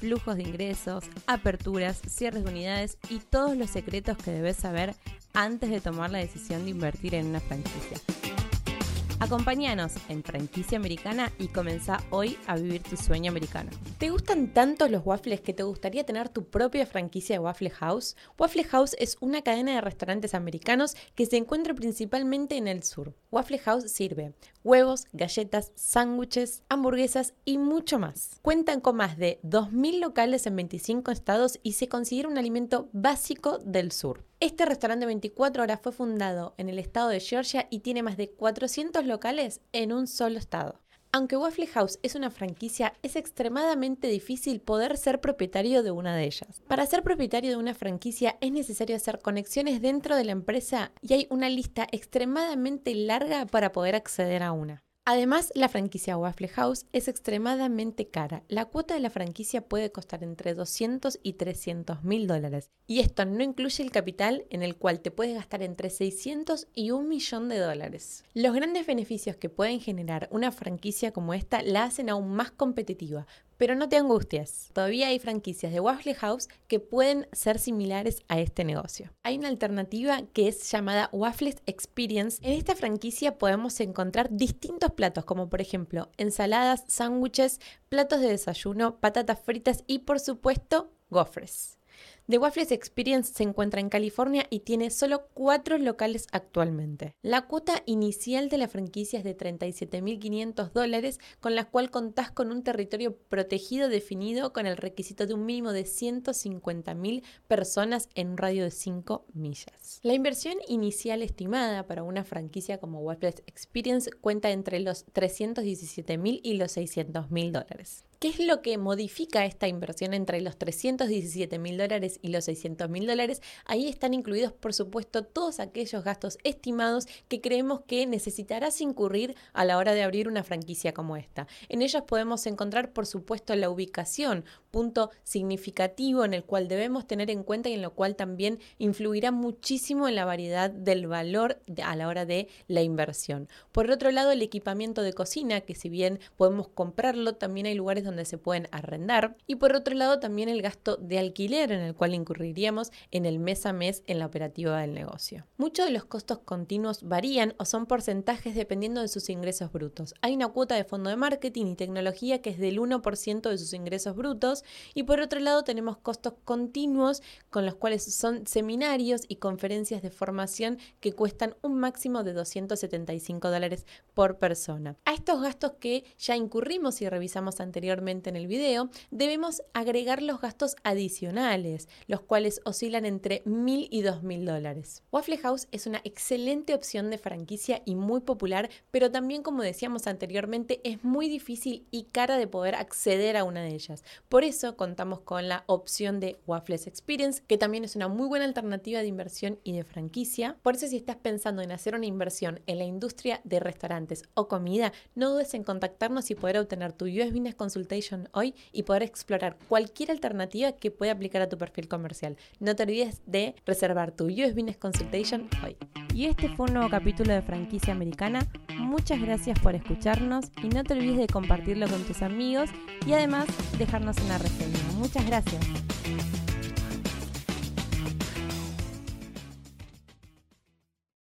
flujos de ingresos, aperturas, cierres de unidades y todos los secretos que debes saber antes de tomar la decisión de invertir en una franquicia. Acompáñanos en Franquicia Americana y comenzá hoy a vivir tu sueño americano. ¿Te gustan tanto los waffles que te gustaría tener tu propia franquicia de Waffle House? Waffle House es una cadena de restaurantes americanos que se encuentra principalmente en el sur. Waffle House sirve huevos, galletas, sándwiches, hamburguesas y mucho más. Cuentan con más de 2.000 locales en 25 estados y se considera un alimento básico del sur. Este restaurante 24 horas fue fundado en el estado de Georgia y tiene más de 400 locales en un solo estado. Aunque Waffle House es una franquicia, es extremadamente difícil poder ser propietario de una de ellas. Para ser propietario de una franquicia es necesario hacer conexiones dentro de la empresa y hay una lista extremadamente larga para poder acceder a una. Además, la franquicia Waffle House es extremadamente cara. La cuota de la franquicia puede costar entre 200 y 300 mil dólares. Y esto no incluye el capital en el cual te puedes gastar entre 600 y un millón de dólares. Los grandes beneficios que pueden generar una franquicia como esta la hacen aún más competitiva, pero no te angusties, todavía hay franquicias de Waffle House que pueden ser similares a este negocio. Hay una alternativa que es llamada Waffles Experience. En esta franquicia podemos encontrar distintos platos como por ejemplo ensaladas, sándwiches, platos de desayuno, patatas fritas y por supuesto gofres. The Waffles Experience se encuentra en California y tiene solo cuatro locales actualmente. La cuota inicial de la franquicia es de 37.500 dólares, con la cual contás con un territorio protegido definido con el requisito de un mínimo de 150.000 personas en un radio de 5 millas. La inversión inicial estimada para una franquicia como Waffles Experience cuenta entre los 317.000 y los 600.000 dólares. ¿Qué es lo que modifica esta inversión entre los 317 mil dólares y los 600 mil dólares? Ahí están incluidos, por supuesto, todos aquellos gastos estimados que creemos que necesitarás incurrir a la hora de abrir una franquicia como esta. En ellos podemos encontrar, por supuesto, la ubicación, punto significativo en el cual debemos tener en cuenta y en lo cual también influirá muchísimo en la variedad del valor a la hora de la inversión. Por otro lado, el equipamiento de cocina, que si bien podemos comprarlo, también hay lugares donde se pueden arrendar. Y por otro lado, también el gasto de alquiler en el cual incurriríamos en el mes a mes en la operativa del negocio. Muchos de los costos continuos varían o son porcentajes dependiendo de sus ingresos brutos. Hay una cuota de fondo de marketing y tecnología que es del 1% de sus ingresos brutos y por otro lado tenemos costos continuos con los cuales son seminarios y conferencias de formación que cuestan un máximo de 275 dólares por persona. A estos gastos que ya incurrimos y revisamos anteriormente en el video, debemos agregar los gastos adicionales, los cuales oscilan entre 1.000 y 2.000 dólares. Waffle House es una excelente opción de franquicia y muy popular, pero también como decíamos anteriormente es muy difícil y cara de poder acceder a una de ellas. Por eso contamos con la opción de Waffles Experience, que también es una muy buena alternativa de inversión y de franquicia. Por eso si estás pensando en hacer una inversión en la industria de restaurantes o comida, no dudes en contactarnos y poder obtener tu US Business Consultation hoy y poder explorar cualquier alternativa que pueda aplicar a tu perfil comercial. No te olvides de reservar tu US Business Consultation hoy. Y este fue un nuevo capítulo de Franquicia Americana. Muchas gracias por escucharnos y no te olvides de compartirlo con tus amigos y además dejarnos una reseña. Muchas gracias.